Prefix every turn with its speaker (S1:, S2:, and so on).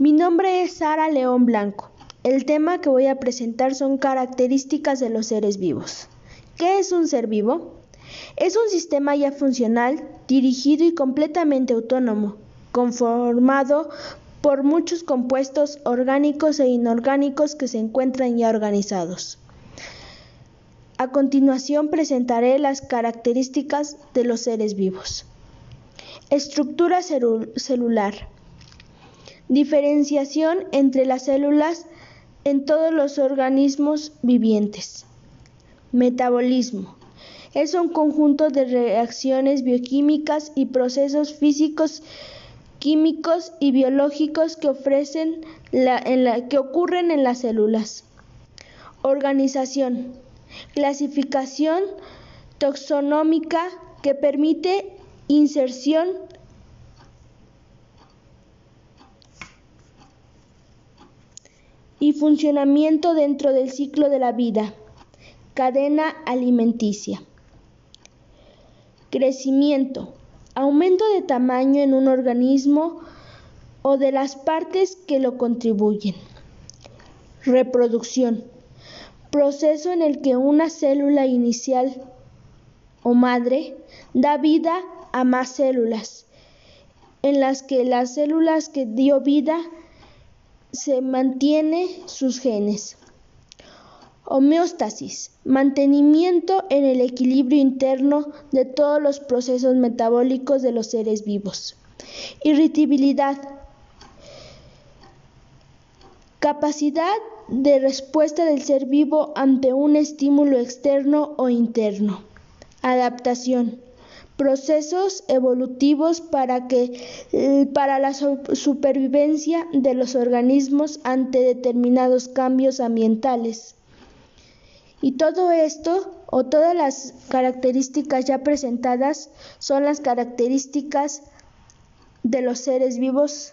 S1: Mi nombre es Sara León Blanco. El tema que voy a presentar son características de los seres vivos. ¿Qué es un ser vivo? Es un sistema ya funcional, dirigido y completamente autónomo, conformado por muchos compuestos orgánicos e inorgánicos que se encuentran ya organizados. A continuación presentaré las características de los seres vivos. Estructura celular. Diferenciación entre las células en todos los organismos vivientes. Metabolismo. Es un conjunto de reacciones bioquímicas y procesos físicos, químicos y biológicos que, ocurren en las células. Organización. Clasificación taxonómica que permite inserción y funcionamiento dentro del ciclo de la vida, cadena alimenticia. Crecimiento, aumento de tamaño en un organismo o de las partes que lo contribuyen. Reproducción, proceso en el que una célula inicial o madre da vida a más células, en las que las células que dio vida se mantiene sus genes. Homeostasis, mantenimiento en el equilibrio interno de todos los procesos metabólicos de los seres vivos. Irritabilidad, capacidad de respuesta del ser vivo ante un estímulo externo o interno. Adaptación, procesos evolutivos para, que, eh, para la supervivencia de los organismos ante determinados cambios ambientales. Y todo esto o todas las características ya presentadas son las características de los seres vivos